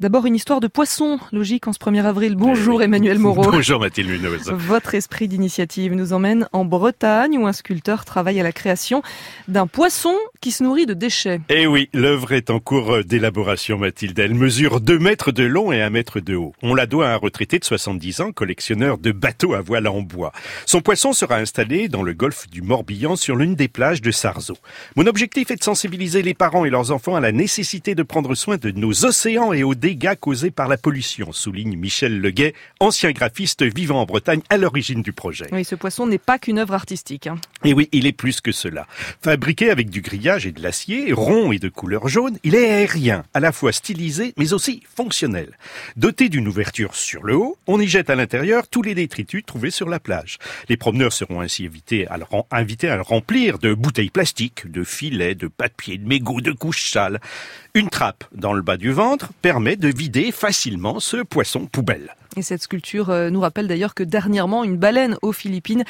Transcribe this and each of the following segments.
D'abord une histoire de poisson, logique en ce 1er avril. Bonjour Emmanuel Moreau. Bonjour Mathilde Munoz. Votre esprit d'initiative nous emmène en Bretagne où un sculpteur travaille à la création d'un poisson qui se nourrit de déchets. Eh oui, l'œuvre est en cours d'élaboration Mathilde. Elle mesure 2 mètres de long et 1 mètre de haut. On la doit à un retraité de 70 ans, collectionneur de bateaux à voile en bois. Son poisson sera installé dans le golfe du Morbihan sur l'une des plages de Sarzeau. Mon objectif est de sensibiliser les parents et leurs enfants à la nécessité de prendre soin de nos océans et aux dégâts causés par la pollution, souligne Michel Leguet, ancien graphiste vivant en Bretagne à l'origine du projet. Oui, ce poisson n'est pas qu'une œuvre artistique. Hein. Et oui, il est plus que cela. Fabriqué avec du grillage et de l'acier, rond et de couleur jaune, il est aérien, à la fois stylisé mais aussi fonctionnel. Doté d'une ouverture sur le haut, on y jette à l'intérieur tous les détritus trouvés sur la plage. Les promeneurs seront ainsi invités à le, invités à le remplir de bouteilles plastiques, de filets, de papier, de mégots, de couches sales. Une trappe dans le bas du ventre permet de vider facilement ce poisson poubelle. Et cette sculpture euh, nous rappelle d'ailleurs que dernièrement, une baleine aux Philippines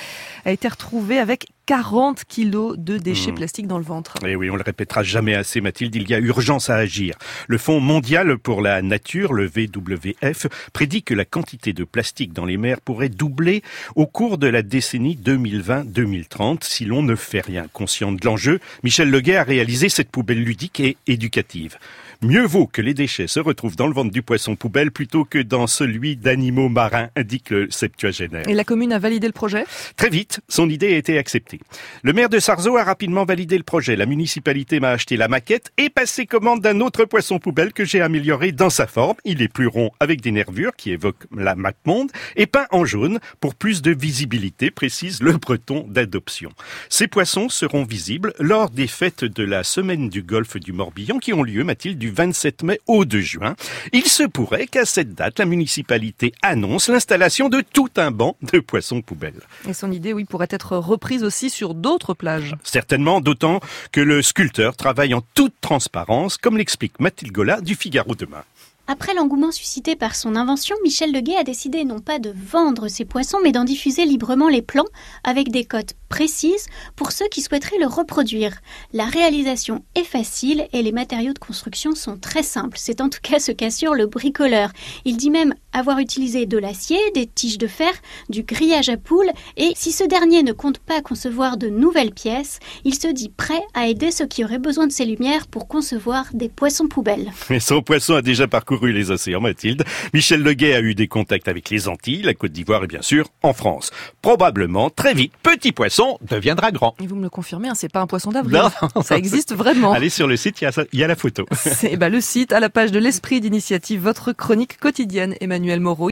a été retrouvée avec 40 kilos de déchets mmh. plastiques dans le ventre. Et oui, on le répétera jamais assez, Mathilde, il y a urgence à agir. Le Fonds mondial pour la nature, le WWF, prédit que la quantité de plastique dans les mers pourrait doubler au cours de la décennie 2020-2030 si l'on ne fait rien. Conscient de l'enjeu, Michel Leguet a réalisé cette poubelle ludique et éducative. Mieux vaut que les déchets se retrouvent dans le ventre du poisson poubelle plutôt que dans celui d'animaux marins, indique le septuagénaire. Et la commune a validé le projet? Très vite, son idée a été acceptée. Le maire de Sarzeau a rapidement validé le projet. La municipalité m'a acheté la maquette et passé commande d'un autre poisson poubelle que j'ai amélioré dans sa forme. Il est plus rond avec des nervures qui évoquent la MacMonde et peint en jaune pour plus de visibilité, précise le breton d'adoption. Ces poissons seront visibles lors des fêtes de la semaine du golfe du Morbihan qui ont lieu, Mathilde, 27 mai au 2 juin. Il se pourrait qu'à cette date, la municipalité annonce l'installation de tout un banc de poissons poubelles. Et son idée, oui, pourrait être reprise aussi sur d'autres plages. Certainement, d'autant que le sculpteur travaille en toute transparence, comme l'explique Mathilde Gola du Figaro demain. Après l'engouement suscité par son invention, Michel Leguet a décidé non pas de vendre ses poissons, mais d'en diffuser librement les plans avec des cotes précises pour ceux qui souhaiteraient le reproduire. La réalisation est facile et les matériaux de construction sont très simples. C'est en tout cas ce qu'assure le bricoleur. Il dit même avoir utilisé de l'acier, des tiges de fer, du grillage à poules et si ce dernier ne compte pas concevoir de nouvelles pièces, il se dit prêt à aider ceux qui auraient besoin de ces lumières pour concevoir des poissons poubelles. Mais son poisson a déjà parcouru les océans, Mathilde. Michel Leguet a eu des contacts avec les Antilles, la Côte d'Ivoire et bien sûr en France. Probablement très vite, petit poisson deviendra grand. Et vous me le confirmez, hein, c'est pas un poisson d'avril. Non, ça existe vraiment. Allez sur le site, il y a, la photo. C'est bah, le site à la page de l'esprit d'initiative, votre chronique quotidienne, Emmanuel Moreau.